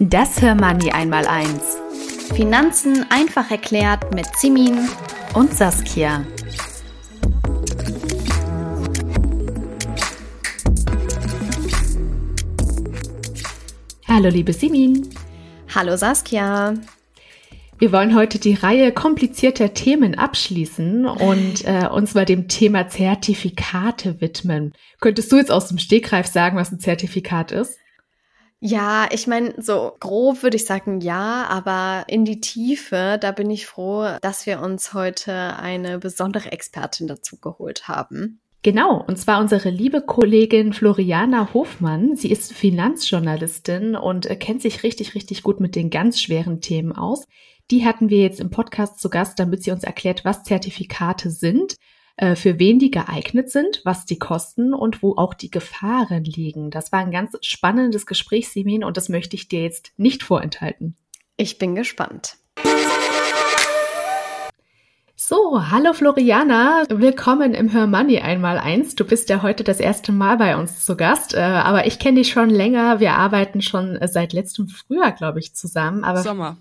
Das Hörmoney einmal eins. Finanzen einfach erklärt mit Simin und Saskia. Hallo liebe Simin. Hallo Saskia. Wir wollen heute die Reihe komplizierter Themen abschließen und äh, uns mal dem Thema Zertifikate widmen. Könntest du jetzt aus dem Stegreif sagen, was ein Zertifikat ist? Ja, ich meine, so grob würde ich sagen ja, aber in die Tiefe, da bin ich froh, dass wir uns heute eine besondere Expertin dazu geholt haben. Genau, und zwar unsere liebe Kollegin Floriana Hofmann. Sie ist Finanzjournalistin und äh, kennt sich richtig, richtig gut mit den ganz schweren Themen aus. Die hatten wir jetzt im Podcast zu Gast, damit sie uns erklärt, was Zertifikate sind für wen die geeignet sind, was die kosten und wo auch die Gefahren liegen. Das war ein ganz spannendes Gespräch, Simin, und das möchte ich dir jetzt nicht vorenthalten. Ich bin gespannt. So, hallo Floriana, willkommen im Hör Money einmal eins. Du bist ja heute das erste Mal bei uns zu Gast, äh, aber ich kenne dich schon länger. Wir arbeiten schon seit letztem Frühjahr, glaube ich, zusammen. Aber Sommer.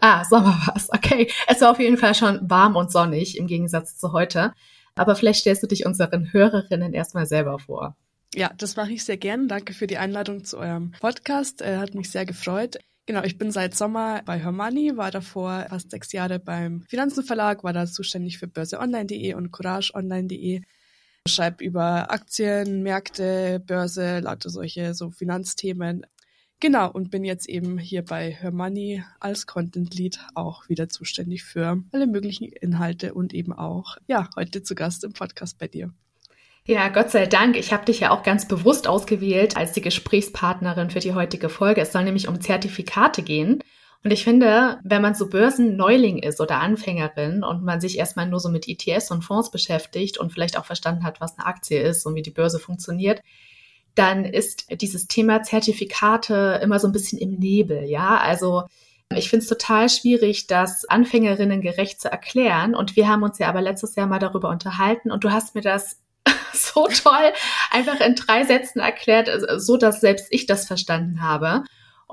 Ah, Sommer war es. Okay, es war auf jeden Fall schon warm und sonnig im Gegensatz zu heute. Aber vielleicht stellst du dich unseren Hörerinnen erstmal selber vor. Ja, das mache ich sehr gern. Danke für die Einladung zu eurem Podcast. Er hat mich sehr gefreut. Genau, ich bin seit Sommer bei Hermoney, war davor fast sechs Jahre beim Finanzenverlag, war da zuständig für börseonline.de und courageonline.de. Schreibe über Aktien, Märkte, Börse, lauter solche so Finanzthemen. Genau, und bin jetzt eben hier bei Hermoney als Content Lead auch wieder zuständig für alle möglichen Inhalte und eben auch, ja, heute zu Gast im Podcast bei dir. Ja, Gott sei Dank. Ich habe dich ja auch ganz bewusst ausgewählt als die Gesprächspartnerin für die heutige Folge. Es soll nämlich um Zertifikate gehen. Und ich finde, wenn man so Börsenneuling ist oder Anfängerin und man sich erstmal nur so mit ETS und Fonds beschäftigt und vielleicht auch verstanden hat, was eine Aktie ist und wie die Börse funktioniert, dann ist dieses Thema Zertifikate immer so ein bisschen im Nebel, ja. Also ich finde es total schwierig, das Anfängerinnen gerecht zu erklären. Und wir haben uns ja aber letztes Jahr mal darüber unterhalten und du hast mir das so toll einfach in drei Sätzen erklärt, so dass selbst ich das verstanden habe.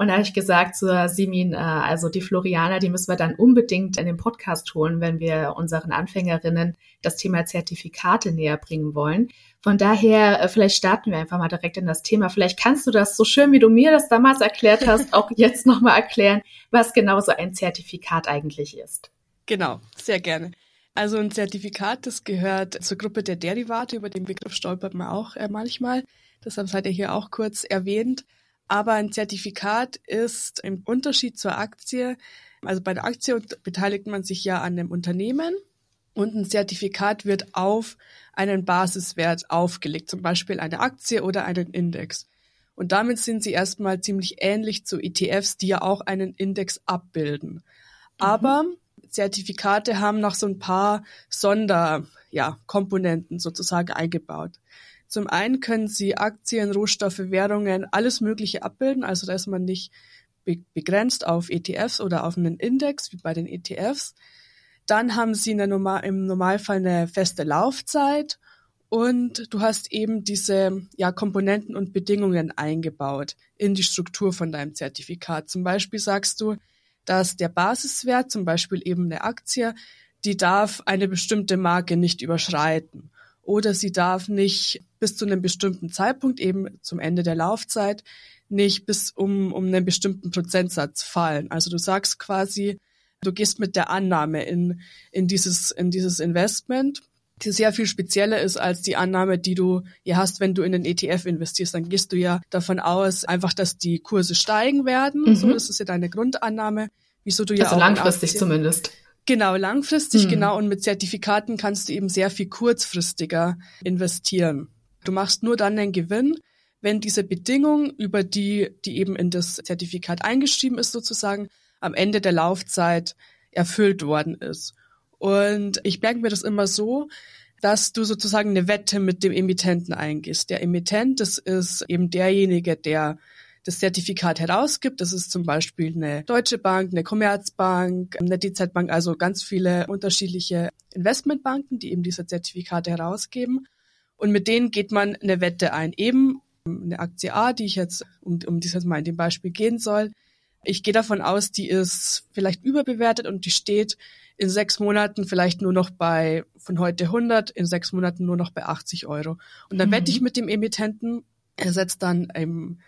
Und da habe ich gesagt zu Simin, äh, also die Florianer, die müssen wir dann unbedingt in den Podcast holen, wenn wir unseren Anfängerinnen das Thema Zertifikate näher bringen wollen. Von daher, äh, vielleicht starten wir einfach mal direkt in das Thema. Vielleicht kannst du das so schön, wie du mir das damals erklärt hast, auch jetzt nochmal erklären, was genau so ein Zertifikat eigentlich ist. Genau, sehr gerne. Also ein Zertifikat, das gehört zur Gruppe der Derivate, über den Begriff stolpert man auch äh, manchmal. Deshalb seid ihr hier auch kurz erwähnt. Aber ein Zertifikat ist im Unterschied zur Aktie, also bei der Aktie beteiligt man sich ja an einem Unternehmen und ein Zertifikat wird auf einen Basiswert aufgelegt, zum Beispiel eine Aktie oder einen Index. Und damit sind sie erstmal ziemlich ähnlich zu ETFs, die ja auch einen Index abbilden. Mhm. Aber Zertifikate haben noch so ein paar Sonderkomponenten ja, sozusagen eingebaut. Zum einen können sie Aktien, Rohstoffe, Währungen, alles Mögliche abbilden. Also da ist man nicht begrenzt auf ETFs oder auf einen Index wie bei den ETFs. Dann haben sie Normal im Normalfall eine feste Laufzeit und du hast eben diese ja, Komponenten und Bedingungen eingebaut in die Struktur von deinem Zertifikat. Zum Beispiel sagst du, dass der Basiswert, zum Beispiel eben eine Aktie, die darf eine bestimmte Marke nicht überschreiten oder sie darf nicht bis zu einem bestimmten Zeitpunkt, eben zum Ende der Laufzeit, nicht bis um, um einen bestimmten Prozentsatz fallen. Also du sagst quasi, du gehst mit der Annahme in, in, dieses, in dieses Investment, die sehr viel spezieller ist als die Annahme, die du ja hast, wenn du in den ETF investierst. Dann gehst du ja davon aus, einfach, dass die Kurse steigen werden. Mhm. So, das ist ja deine Grundannahme. Wieso du ja also auch langfristig zumindest. Genau, langfristig, hm. genau. Und mit Zertifikaten kannst du eben sehr viel kurzfristiger investieren. Du machst nur dann den Gewinn, wenn diese Bedingung, über die, die eben in das Zertifikat eingeschrieben ist, sozusagen, am Ende der Laufzeit erfüllt worden ist. Und ich merke mir das immer so, dass du sozusagen eine Wette mit dem Emittenten eingehst. Der Emittent, das ist eben derjenige, der das Zertifikat herausgibt. Das ist zum Beispiel eine Deutsche Bank, eine Commerzbank, eine DZ Bank, also ganz viele unterschiedliche Investmentbanken, die eben diese Zertifikate herausgeben. Und mit denen geht man eine Wette ein. Eben eine Aktie A, die ich jetzt, um, um die es jetzt mal in dem Beispiel gehen soll, Ich gehe davon aus, die ist vielleicht überbewertet und die steht in sechs Monaten vielleicht nur noch bei von heute 100, in sechs Monaten nur noch bei 80 Euro. Und dann mhm. wette ich mit dem Emittenten, er setzt dann ähm,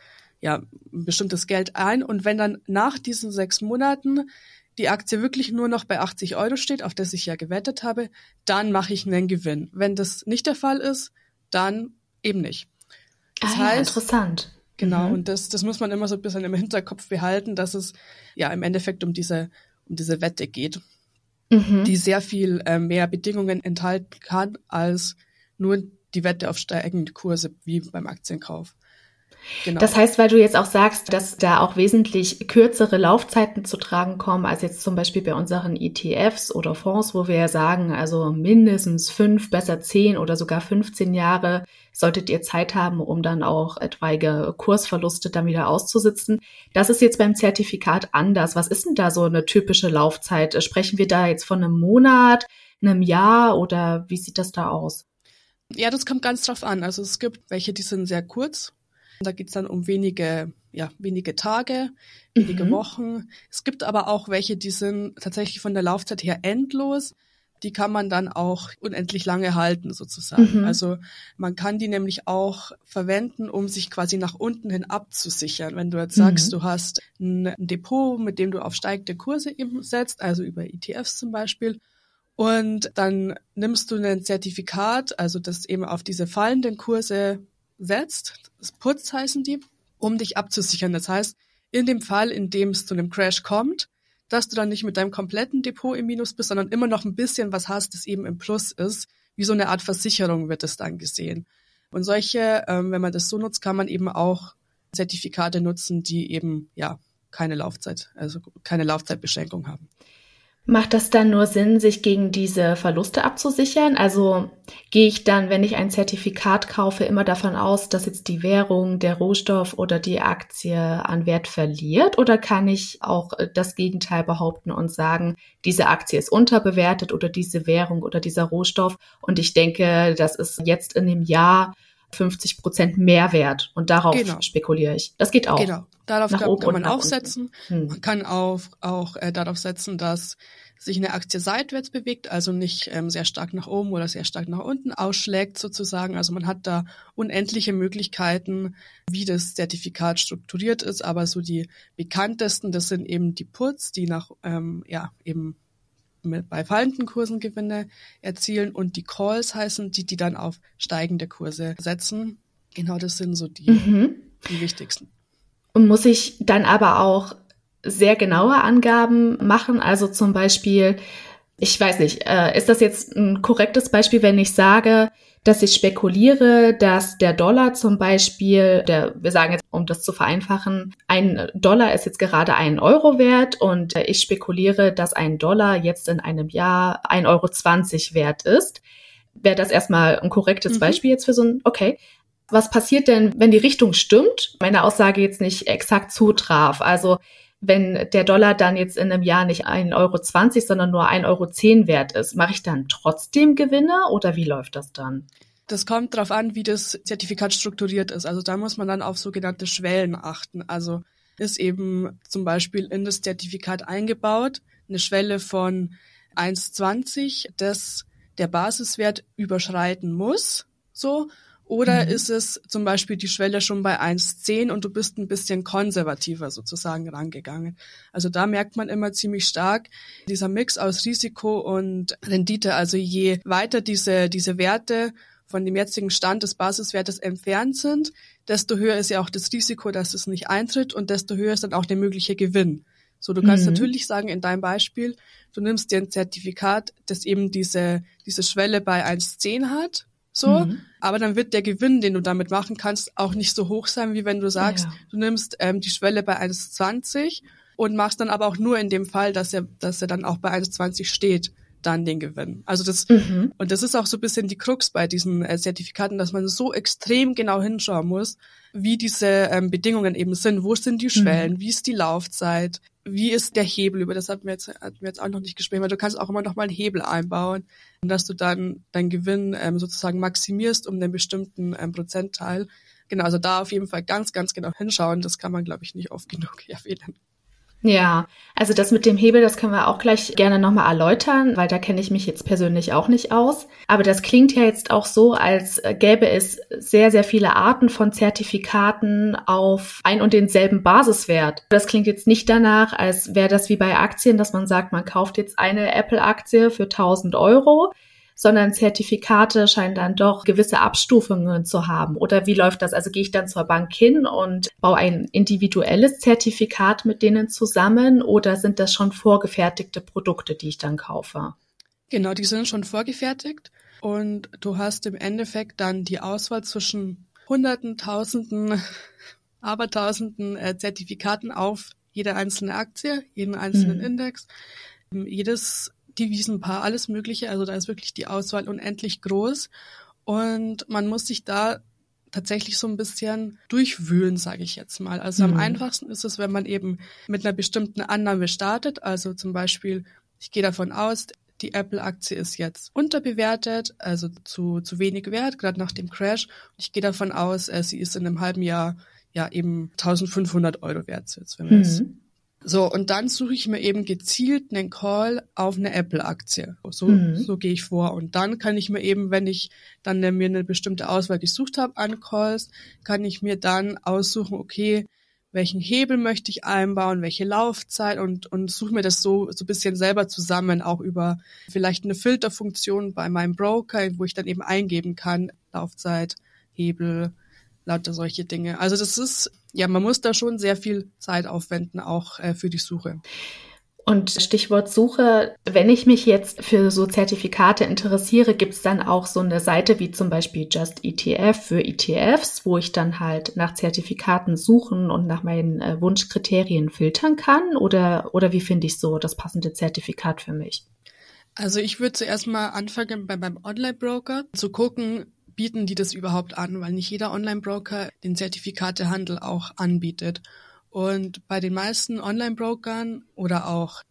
ja, ein bestimmtes Geld ein und wenn dann nach diesen sechs Monaten die Aktie wirklich nur noch bei 80 Euro steht, auf das ich ja gewettet habe, dann mache ich einen Gewinn. Wenn das nicht der Fall ist, dann eben nicht. Das ah, heißt, ja, interessant. Genau, mhm. und das, das muss man immer so ein bisschen im Hinterkopf behalten, dass es ja im Endeffekt um diese, um diese Wette geht, mhm. die sehr viel äh, mehr Bedingungen enthalten kann als nur die Wette auf steigende Kurse wie beim Aktienkauf. Genau. Das heißt, weil du jetzt auch sagst, dass da auch wesentlich kürzere Laufzeiten zu tragen kommen, als jetzt zum Beispiel bei unseren ETFs oder Fonds, wo wir ja sagen, also mindestens fünf, besser zehn oder sogar 15 Jahre solltet ihr Zeit haben, um dann auch etwaige Kursverluste dann wieder auszusitzen. Das ist jetzt beim Zertifikat anders. Was ist denn da so eine typische Laufzeit? Sprechen wir da jetzt von einem Monat, einem Jahr oder wie sieht das da aus? Ja, das kommt ganz drauf an. Also es gibt welche, die sind sehr kurz da geht es dann um wenige, ja, wenige Tage, wenige mhm. Wochen. Es gibt aber auch welche, die sind tatsächlich von der Laufzeit her endlos. Die kann man dann auch unendlich lange halten, sozusagen. Mhm. Also man kann die nämlich auch verwenden, um sich quasi nach unten hin abzusichern. Wenn du jetzt sagst, mhm. du hast ein Depot, mit dem du auf steigende Kurse eben setzt, also über ETFs zum Beispiel, und dann nimmst du ein Zertifikat, also das eben auf diese fallenden Kurse setzt, Putz heißen die, um dich abzusichern. Das heißt, in dem Fall, in dem es zu einem Crash kommt, dass du dann nicht mit deinem kompletten Depot im Minus bist, sondern immer noch ein bisschen was hast, das eben im Plus ist. Wie so eine Art Versicherung wird es dann gesehen. Und solche, ähm, wenn man das so nutzt, kann man eben auch Zertifikate nutzen, die eben ja keine Laufzeit, also keine Laufzeitbeschränkung haben. Macht das dann nur Sinn, sich gegen diese Verluste abzusichern? Also gehe ich dann, wenn ich ein Zertifikat kaufe, immer davon aus, dass jetzt die Währung, der Rohstoff oder die Aktie an Wert verliert? Oder kann ich auch äh, das Gegenteil behaupten und sagen, diese Aktie ist unterbewertet oder diese Währung oder dieser Rohstoff? Und ich denke, das ist jetzt in dem Jahr 50 Prozent Mehrwert und darauf genau. spekuliere ich. Das geht auch. Genau, darauf kann, kann man auch setzen. Hm. Man kann auch, auch äh, darauf setzen, dass sich eine Aktie seitwärts bewegt, also nicht ähm, sehr stark nach oben oder sehr stark nach unten ausschlägt sozusagen. Also man hat da unendliche Möglichkeiten, wie das Zertifikat strukturiert ist, aber so die bekanntesten, das sind eben die Puts, die nach ähm, ja eben bei fallenden Kursen Gewinne erzielen und die Calls heißen, die die dann auf steigende Kurse setzen. Genau, das sind so die, mhm. die wichtigsten. Und muss ich dann aber auch sehr genaue Angaben machen? Also zum Beispiel, ich weiß nicht, äh, ist das jetzt ein korrektes Beispiel, wenn ich sage, dass ich spekuliere, dass der Dollar zum Beispiel, der, wir sagen jetzt, um das zu vereinfachen, ein Dollar ist jetzt gerade ein Euro wert und ich spekuliere, dass ein Dollar jetzt in einem Jahr ein Euro zwanzig wert ist. Wäre das erstmal ein korrektes mhm. Beispiel jetzt für so ein, okay. Was passiert denn, wenn die Richtung stimmt? Meine Aussage jetzt nicht exakt zutraf. Also wenn der Dollar dann jetzt in einem Jahr nicht 1,20 Euro, sondern nur 1,10 Euro wert ist, mache ich dann trotzdem Gewinne oder wie läuft das dann? Das kommt darauf an, wie das Zertifikat strukturiert ist. Also da muss man dann auf sogenannte Schwellen achten. Also ist eben zum Beispiel in das Zertifikat eingebaut eine Schwelle von 1,20, das der Basiswert überschreiten muss. So. Oder mhm. ist es zum Beispiel die Schwelle schon bei 1,10 und du bist ein bisschen konservativer sozusagen rangegangen? Also da merkt man immer ziemlich stark dieser Mix aus Risiko und Rendite. Also je weiter diese, diese Werte von dem jetzigen Stand des Basiswertes entfernt sind, desto höher ist ja auch das Risiko, dass es nicht eintritt und desto höher ist dann auch der mögliche Gewinn. So, du kannst mhm. natürlich sagen, in deinem Beispiel, du nimmst dir ein Zertifikat, das eben diese, diese Schwelle bei 1,10 hat so, mhm. aber dann wird der Gewinn, den du damit machen kannst, auch nicht so hoch sein, wie wenn du sagst, ja. du nimmst ähm, die Schwelle bei 1,20 und machst dann aber auch nur in dem Fall, dass er, dass er dann auch bei 1,20 steht, dann den Gewinn. Also das, mhm. und das ist auch so ein bisschen die Krux bei diesen äh, Zertifikaten, dass man so extrem genau hinschauen muss, wie diese ähm, Bedingungen eben sind. Wo sind die Schwellen? Mhm. Wie ist die Laufzeit? Wie ist der Hebel? Über das hatten wir jetzt, hatten wir jetzt auch noch nicht gesprochen, weil du kannst auch immer noch mal einen Hebel einbauen, dass du dann deinen Gewinn ähm, sozusagen maximierst um einen bestimmten ähm, Prozentteil. Genau, also da auf jeden Fall ganz, ganz genau hinschauen. Das kann man, glaube ich, nicht oft genug erwähnen. Ja, also das mit dem Hebel, das können wir auch gleich gerne nochmal erläutern, weil da kenne ich mich jetzt persönlich auch nicht aus. Aber das klingt ja jetzt auch so, als gäbe es sehr, sehr viele Arten von Zertifikaten auf ein und denselben Basiswert. Das klingt jetzt nicht danach, als wäre das wie bei Aktien, dass man sagt, man kauft jetzt eine Apple-Aktie für 1000 Euro sondern Zertifikate scheinen dann doch gewisse Abstufungen zu haben. Oder wie läuft das? Also gehe ich dann zur Bank hin und baue ein individuelles Zertifikat mit denen zusammen oder sind das schon vorgefertigte Produkte, die ich dann kaufe? Genau, die sind schon vorgefertigt und du hast im Endeffekt dann die Auswahl zwischen Hunderten, Tausenden, Abertausenden äh, Zertifikaten auf jede einzelne Aktie, jeden einzelnen mhm. Index. Jedes Devisenpaar, alles Mögliche. Also da ist wirklich die Auswahl unendlich groß. Und man muss sich da tatsächlich so ein bisschen durchwühlen, sage ich jetzt mal. Also mhm. am einfachsten ist es, wenn man eben mit einer bestimmten Annahme startet. Also zum Beispiel, ich gehe davon aus, die Apple-Aktie ist jetzt unterbewertet, also zu, zu wenig wert, gerade nach dem Crash. Ich gehe davon aus, äh, sie ist in einem halben Jahr ja eben 1500 Euro wert jetzt, wenn wir mhm. es so, und dann suche ich mir eben gezielt einen Call auf eine Apple-Aktie. So, mhm. so gehe ich vor. Und dann kann ich mir eben, wenn ich dann mir eine bestimmte Auswahl gesucht habe an Calls, kann ich mir dann aussuchen, okay, welchen Hebel möchte ich einbauen, welche Laufzeit und, und suche mir das so, so ein bisschen selber zusammen, auch über vielleicht eine Filterfunktion bei meinem Broker, wo ich dann eben eingeben kann, Laufzeit, Hebel, lauter solche Dinge. Also das ist, ja, man muss da schon sehr viel Zeit aufwenden, auch äh, für die Suche. Und Stichwort Suche, wenn ich mich jetzt für so Zertifikate interessiere, gibt es dann auch so eine Seite wie zum Beispiel Just ETF für ETFs, wo ich dann halt nach Zertifikaten suchen und nach meinen äh, Wunschkriterien filtern kann? Oder, oder wie finde ich so das passende Zertifikat für mich? Also ich würde zuerst mal anfangen bei meinem Online-Broker zu gucken, bieten die das überhaupt an, weil nicht jeder Online-Broker den Zertifikatehandel auch anbietet. Und bei den meisten Online-Brokern oder auch,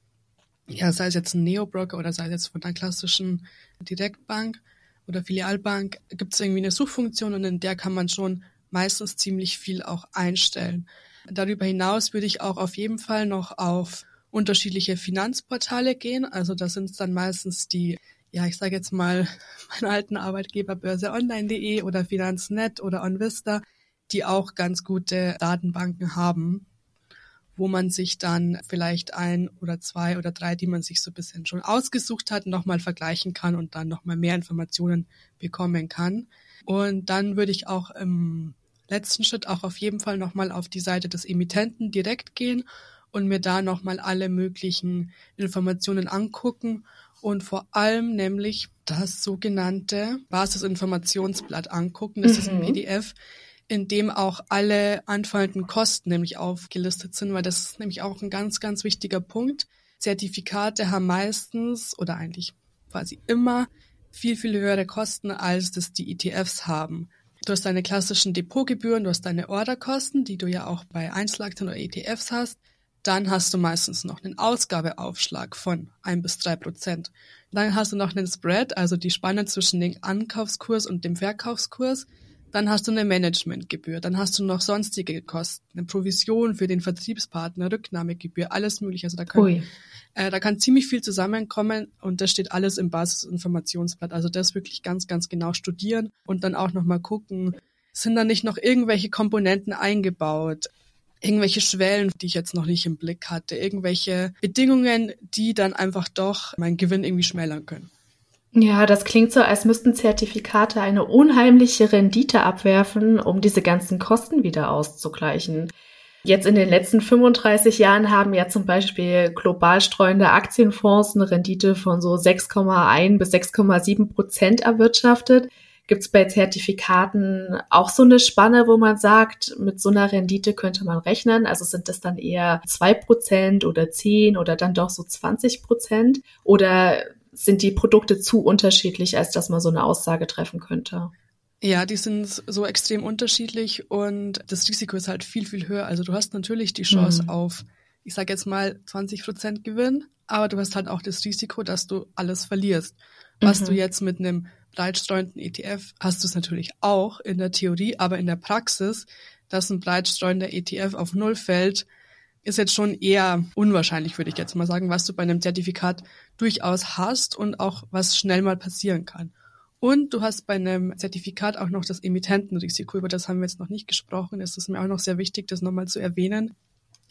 ja, sei es jetzt ein Neo-Broker oder sei es jetzt von einer klassischen Direktbank oder Filialbank, gibt es irgendwie eine Suchfunktion und in der kann man schon meistens ziemlich viel auch einstellen. Darüber hinaus würde ich auch auf jeden Fall noch auf unterschiedliche Finanzportale gehen. Also da sind es dann meistens die ja, ich sage jetzt mal, meinen alten Arbeitgeber börseonline.de oder Finanznet oder OnVista, die auch ganz gute Datenbanken haben, wo man sich dann vielleicht ein oder zwei oder drei, die man sich so ein bisschen schon ausgesucht hat, nochmal vergleichen kann und dann nochmal mehr Informationen bekommen kann. Und dann würde ich auch im letzten Schritt auch auf jeden Fall nochmal auf die Seite des Emittenten direkt gehen und mir da nochmal alle möglichen Informationen angucken und vor allem nämlich das sogenannte Basisinformationsblatt angucken. Das mhm. ist ein mhm. PDF, in dem auch alle anfallenden Kosten nämlich aufgelistet sind, weil das ist nämlich auch ein ganz, ganz wichtiger Punkt. Zertifikate haben meistens oder eigentlich quasi immer viel, viel höhere Kosten, als das die ETFs haben. Du hast deine klassischen Depotgebühren, du hast deine Orderkosten, die du ja auch bei Einzelaktien oder ETFs hast. Dann hast du meistens noch einen Ausgabeaufschlag von ein bis drei Prozent. Dann hast du noch einen Spread, also die Spanne zwischen dem Ankaufskurs und dem Verkaufskurs. Dann hast du eine Managementgebühr. Dann hast du noch sonstige Kosten, eine Provision für den Vertriebspartner, Rücknahmegebühr, alles mögliche. Also da kann, äh, da kann ziemlich viel zusammenkommen und das steht alles im Basisinformationsblatt. Also das wirklich ganz, ganz genau studieren und dann auch nochmal gucken, sind da nicht noch irgendwelche Komponenten eingebaut? Irgendwelche Schwellen, die ich jetzt noch nicht im Blick hatte, irgendwelche Bedingungen, die dann einfach doch meinen Gewinn irgendwie schmälern können. Ja, das klingt so, als müssten Zertifikate eine unheimliche Rendite abwerfen, um diese ganzen Kosten wieder auszugleichen. Jetzt in den letzten 35 Jahren haben ja zum Beispiel global streuende Aktienfonds eine Rendite von so 6,1 bis 6,7 Prozent erwirtschaftet. Gibt es bei Zertifikaten auch so eine Spanne, wo man sagt, mit so einer Rendite könnte man rechnen? Also sind das dann eher zwei Prozent oder zehn oder dann doch so 20 Prozent? Oder sind die Produkte zu unterschiedlich, als dass man so eine Aussage treffen könnte? Ja, die sind so extrem unterschiedlich und das Risiko ist halt viel, viel höher. Also du hast natürlich die Chance mhm. auf, ich sage jetzt mal 20 Prozent Gewinn, aber du hast halt auch das Risiko, dass du alles verlierst. Was mhm. du jetzt mit einem breitstreuenden ETF hast du es natürlich auch in der Theorie, aber in der Praxis, dass ein breitstreuender ETF auf Null fällt, ist jetzt schon eher unwahrscheinlich, würde ich jetzt mal sagen, was du bei einem Zertifikat durchaus hast und auch was schnell mal passieren kann. Und du hast bei einem Zertifikat auch noch das Emittentenrisiko, über das haben wir jetzt noch nicht gesprochen. Es ist mir auch noch sehr wichtig, das nochmal zu erwähnen.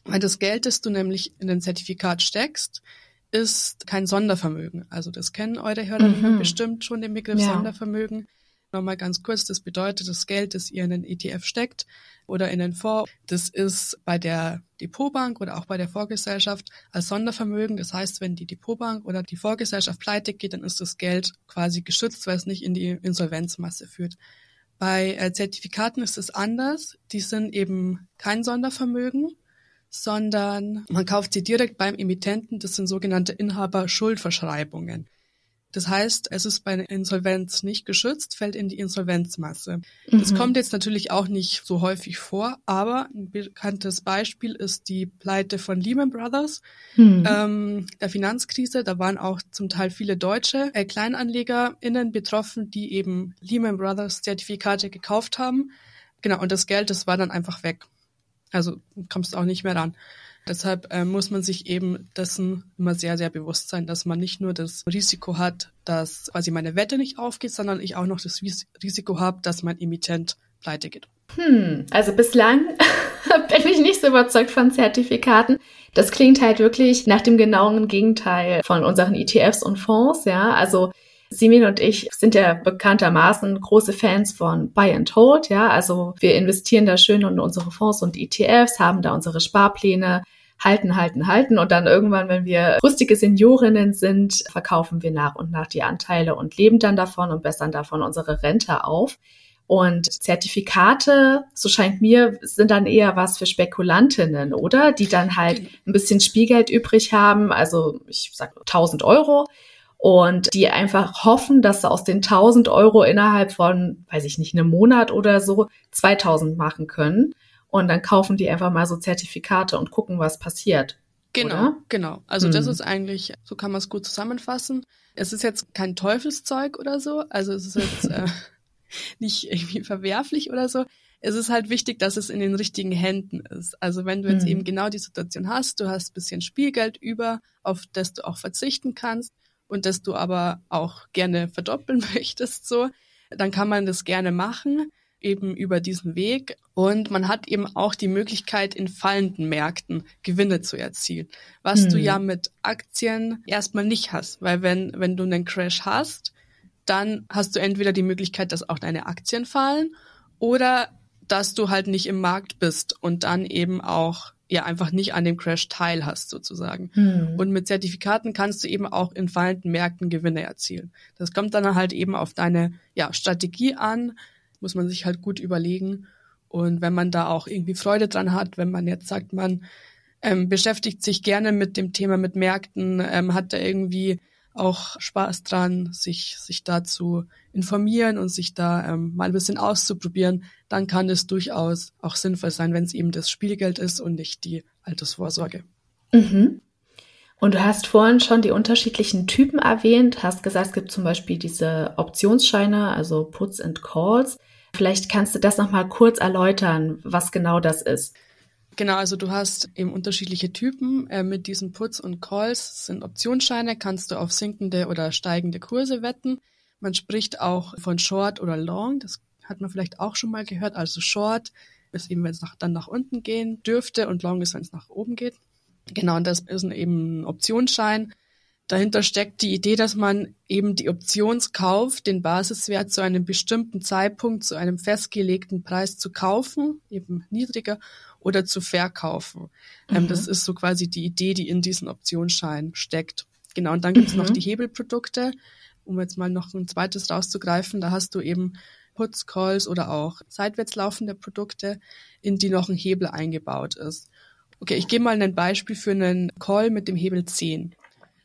Weil das Geld, das du nämlich in den Zertifikat steckst, ist kein Sondervermögen. Also das kennen eure Hörer mhm. bestimmt schon den Begriff ja. Sondervermögen. Nochmal ganz kurz, das bedeutet, das Geld, das ihr in den ETF steckt oder in den Fonds, das ist bei der Depotbank oder auch bei der Vorgesellschaft als Sondervermögen. Das heißt, wenn die Depotbank oder die Vorgesellschaft pleite geht, dann ist das Geld quasi geschützt, weil es nicht in die Insolvenzmasse führt. Bei äh, Zertifikaten ist es anders. Die sind eben kein Sondervermögen, sondern man kauft sie direkt beim Emittenten. Das sind sogenannte Inhaber-Schuldverschreibungen. Das heißt, es ist bei Insolvenz nicht geschützt, fällt in die Insolvenzmasse. Mhm. Das kommt jetzt natürlich auch nicht so häufig vor, aber ein bekanntes Beispiel ist die Pleite von Lehman Brothers, mhm. ähm, der Finanzkrise. Da waren auch zum Teil viele deutsche äh, KleinanlegerInnen betroffen, die eben Lehman Brothers Zertifikate gekauft haben. Genau, und das Geld, das war dann einfach weg. Also kommst auch nicht mehr ran. Deshalb äh, muss man sich eben dessen immer sehr, sehr bewusst sein, dass man nicht nur das Risiko hat, dass quasi meine Wette nicht aufgeht, sondern ich auch noch das Risiko habe, dass mein Emittent pleite geht. Hm, also bislang bin ich nicht so überzeugt von Zertifikaten. Das klingt halt wirklich nach dem genauen Gegenteil von unseren ETFs und Fonds, ja. Also Simin und ich sind ja bekanntermaßen große Fans von Buy and Hold, ja. Also wir investieren da schön in unsere Fonds und ETFs, haben da unsere Sparpläne, halten, halten, halten und dann irgendwann, wenn wir rüstige Seniorinnen sind, verkaufen wir nach und nach die Anteile und leben dann davon und bessern davon unsere Rente auf. Und Zertifikate, so scheint mir, sind dann eher was für Spekulantinnen, oder? Die dann halt ein bisschen Spielgeld übrig haben, also ich sag 1000 Euro und die einfach hoffen, dass sie aus den 1000 Euro innerhalb von, weiß ich nicht, einem Monat oder so 2000 machen können. Und dann kaufen die einfach mal so Zertifikate und gucken, was passiert. Genau, oder? genau. Also hm. das ist eigentlich, so kann man es gut zusammenfassen. Es ist jetzt kein Teufelszeug oder so. Also es ist jetzt äh, nicht irgendwie verwerflich oder so. Es ist halt wichtig, dass es in den richtigen Händen ist. Also wenn du jetzt hm. eben genau die Situation hast, du hast bisschen Spielgeld über, auf das du auch verzichten kannst, und das du aber auch gerne verdoppeln möchtest, so, dann kann man das gerne machen, eben über diesen Weg. Und man hat eben auch die Möglichkeit, in fallenden Märkten Gewinne zu erzielen, was hm. du ja mit Aktien erstmal nicht hast, weil wenn, wenn du einen Crash hast, dann hast du entweder die Möglichkeit, dass auch deine Aktien fallen oder dass du halt nicht im Markt bist und dann eben auch ja einfach nicht an dem Crash teil hast sozusagen. Hm. Und mit Zertifikaten kannst du eben auch in fallenden Märkten Gewinne erzielen. Das kommt dann halt eben auf deine ja, Strategie an, muss man sich halt gut überlegen. Und wenn man da auch irgendwie Freude dran hat, wenn man jetzt sagt, man ähm, beschäftigt sich gerne mit dem Thema mit Märkten, ähm, hat da irgendwie auch Spaß dran, sich, sich da zu informieren und sich da ähm, mal ein bisschen auszuprobieren, dann kann es durchaus auch sinnvoll sein, wenn es eben das Spielgeld ist und nicht die Altersvorsorge. Mhm. Und du hast vorhin schon die unterschiedlichen Typen erwähnt, hast gesagt, es gibt zum Beispiel diese Optionsscheine, also Puts and Calls. Vielleicht kannst du das nochmal kurz erläutern, was genau das ist. Genau, also du hast eben unterschiedliche Typen äh, mit diesen Puts und Calls. Sind Optionsscheine, kannst du auf sinkende oder steigende Kurse wetten. Man spricht auch von Short oder Long, das hat man vielleicht auch schon mal gehört. Also Short ist eben, wenn es nach, dann nach unten gehen dürfte und Long ist, wenn es nach oben geht. Genau, und das ist eben ein Optionsschein. Dahinter steckt die Idee, dass man eben die Optionskauf, den Basiswert zu einem bestimmten Zeitpunkt, zu einem festgelegten Preis zu kaufen, eben niedriger, oder zu verkaufen. Ähm, mhm. das ist so quasi die Idee, die in diesen Optionsschein steckt. Genau, und dann gibt's mhm. noch die Hebelprodukte, um jetzt mal noch ein zweites rauszugreifen. Da hast du eben Puts, Calls oder auch seitwärts laufende Produkte, in die noch ein Hebel eingebaut ist. Okay, ich gebe mal ein Beispiel für einen Call mit dem Hebel 10.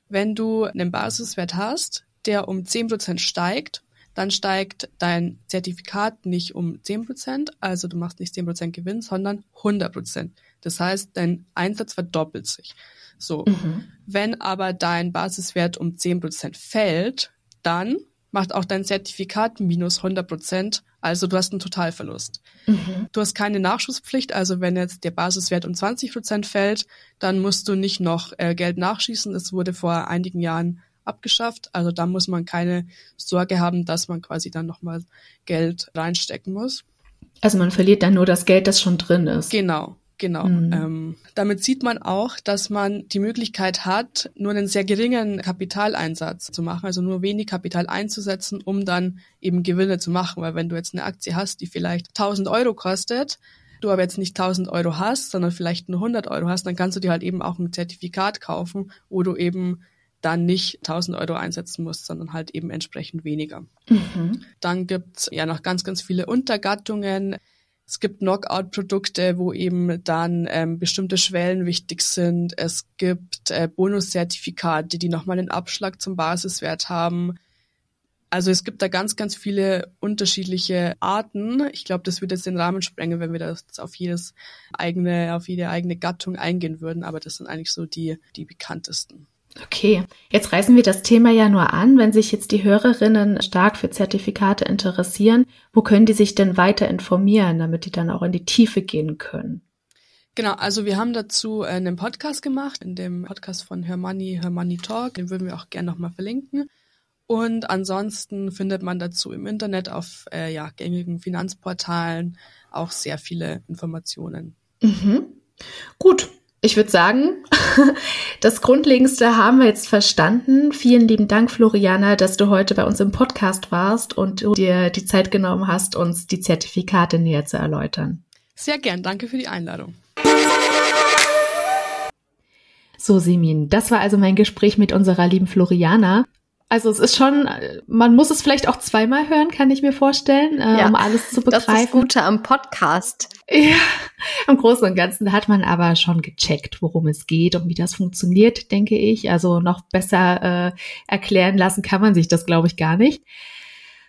Wenn du einen Basiswert hast, der um 10% steigt, dann steigt dein Zertifikat nicht um 10%, also du machst nicht 10% Gewinn, sondern 100%. Das heißt, dein Einsatz verdoppelt sich. So. Mhm. Wenn aber dein Basiswert um 10% fällt, dann macht auch dein Zertifikat minus 100 Prozent. Also du hast einen Totalverlust. Mhm. Du hast keine Nachschusspflicht. Also wenn jetzt der Basiswert um 20 Prozent fällt, dann musst du nicht noch äh, Geld nachschießen. Das wurde vor einigen Jahren abgeschafft. Also da muss man keine Sorge haben, dass man quasi dann nochmal Geld reinstecken muss. Also man verliert dann nur das Geld, das schon drin ist. Genau. Genau. Mhm. Ähm, damit sieht man auch, dass man die Möglichkeit hat, nur einen sehr geringen Kapitaleinsatz zu machen, also nur wenig Kapital einzusetzen, um dann eben Gewinne zu machen. Weil wenn du jetzt eine Aktie hast, die vielleicht 1000 Euro kostet, du aber jetzt nicht 1000 Euro hast, sondern vielleicht nur 100 Euro hast, dann kannst du dir halt eben auch ein Zertifikat kaufen, wo du eben dann nicht 1000 Euro einsetzen musst, sondern halt eben entsprechend weniger. Mhm. Dann gibt's ja noch ganz, ganz viele Untergattungen. Es gibt Knockout-Produkte, wo eben dann ähm, bestimmte Schwellen wichtig sind. Es gibt äh, Bonuszertifikate, die nochmal einen Abschlag zum Basiswert haben. Also es gibt da ganz, ganz viele unterschiedliche Arten. Ich glaube, das würde jetzt den Rahmen sprengen, wenn wir das auf jedes eigene, auf jede eigene Gattung eingehen würden. Aber das sind eigentlich so die, die bekanntesten. Okay, jetzt reißen wir das Thema ja nur an, wenn sich jetzt die Hörerinnen stark für Zertifikate interessieren. Wo können die sich denn weiter informieren, damit die dann auch in die Tiefe gehen können? Genau, also wir haben dazu einen Podcast gemacht, in dem Podcast von Hermanni, Hermanni Talk, den würden wir auch gerne nochmal verlinken. Und ansonsten findet man dazu im Internet auf äh, ja, gängigen Finanzportalen auch sehr viele Informationen. Mhm. Gut, ich würde sagen, das Grundlegendste haben wir jetzt verstanden. Vielen lieben Dank, Floriana, dass du heute bei uns im Podcast warst und dir die Zeit genommen hast, uns die Zertifikate näher zu erläutern. Sehr gern. Danke für die Einladung. So, Simin, das war also mein Gespräch mit unserer lieben Floriana. Also es ist schon, man muss es vielleicht auch zweimal hören, kann ich mir vorstellen, äh, ja, um alles zu begreifen. Das ist das Gute am Podcast. Ja, im Großen und Ganzen hat man aber schon gecheckt, worum es geht und wie das funktioniert, denke ich. Also noch besser äh, erklären lassen kann man sich das, glaube ich, gar nicht.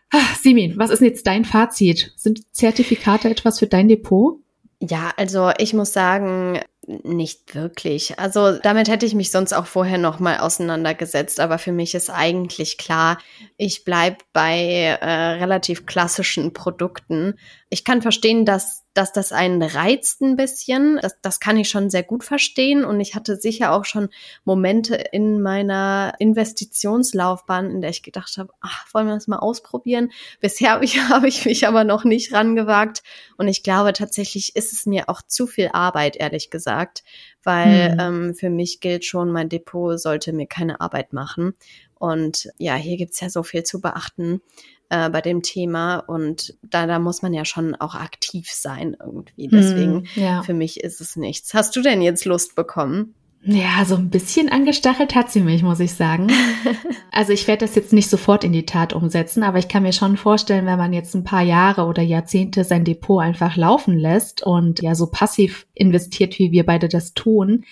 Ach, Simin, was ist denn jetzt dein Fazit? Sind Zertifikate etwas für dein Depot? Ja, also ich muss sagen, nicht wirklich. Also damit hätte ich mich sonst auch vorher noch mal auseinandergesetzt, aber für mich ist eigentlich klar, ich bleib bei äh, relativ klassischen Produkten. Ich kann verstehen, dass dass das einen reizt ein bisschen. Das, das kann ich schon sehr gut verstehen. Und ich hatte sicher auch schon Momente in meiner Investitionslaufbahn, in der ich gedacht habe, ach, wollen wir das mal ausprobieren? Bisher habe ich, hab ich mich aber noch nicht rangewagt. Und ich glaube tatsächlich ist es mir auch zu viel Arbeit, ehrlich gesagt. Weil hm. ähm, für mich gilt schon, mein Depot sollte mir keine Arbeit machen. Und ja, hier gibt's ja so viel zu beachten äh, bei dem Thema und da, da muss man ja schon auch aktiv sein irgendwie. Deswegen, mm, ja. für mich ist es nichts. Hast du denn jetzt Lust bekommen? Ja, so ein bisschen angestachelt hat sie mich, muss ich sagen. also ich werde das jetzt nicht sofort in die Tat umsetzen, aber ich kann mir schon vorstellen, wenn man jetzt ein paar Jahre oder Jahrzehnte sein Depot einfach laufen lässt und ja so passiv investiert, wie wir beide das tun,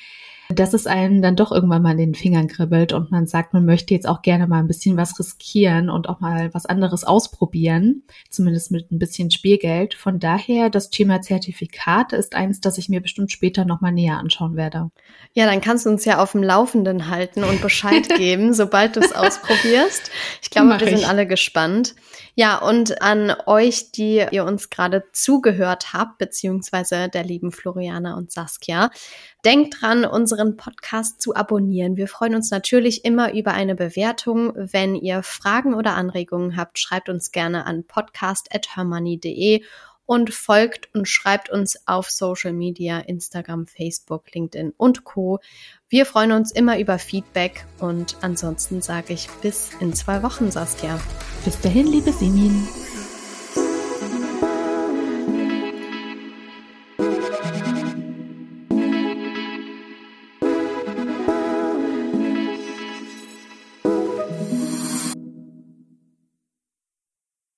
dass es einen dann doch irgendwann mal in den Fingern kribbelt und man sagt, man möchte jetzt auch gerne mal ein bisschen was riskieren und auch mal was anderes ausprobieren, zumindest mit ein bisschen Spielgeld. Von daher, das Thema Zertifikate ist eins, das ich mir bestimmt später nochmal näher anschauen werde. Ja, dann kannst du uns ja auf dem Laufenden halten und Bescheid geben, sobald du es ausprobierst. Ich glaube, Mach wir ich. sind alle gespannt. Ja, und an euch, die ihr uns gerade zugehört habt, beziehungsweise der lieben Floriana und Saskia, denkt dran, unseren Podcast zu abonnieren. Wir freuen uns natürlich immer über eine Bewertung. Wenn ihr Fragen oder Anregungen habt, schreibt uns gerne an podcast.hermoney.de und folgt und schreibt uns auf Social Media, Instagram, Facebook, LinkedIn und Co. Wir freuen uns immer über Feedback und ansonsten sage ich bis in zwei Wochen, Saskia. Bis dahin, liebe Simin.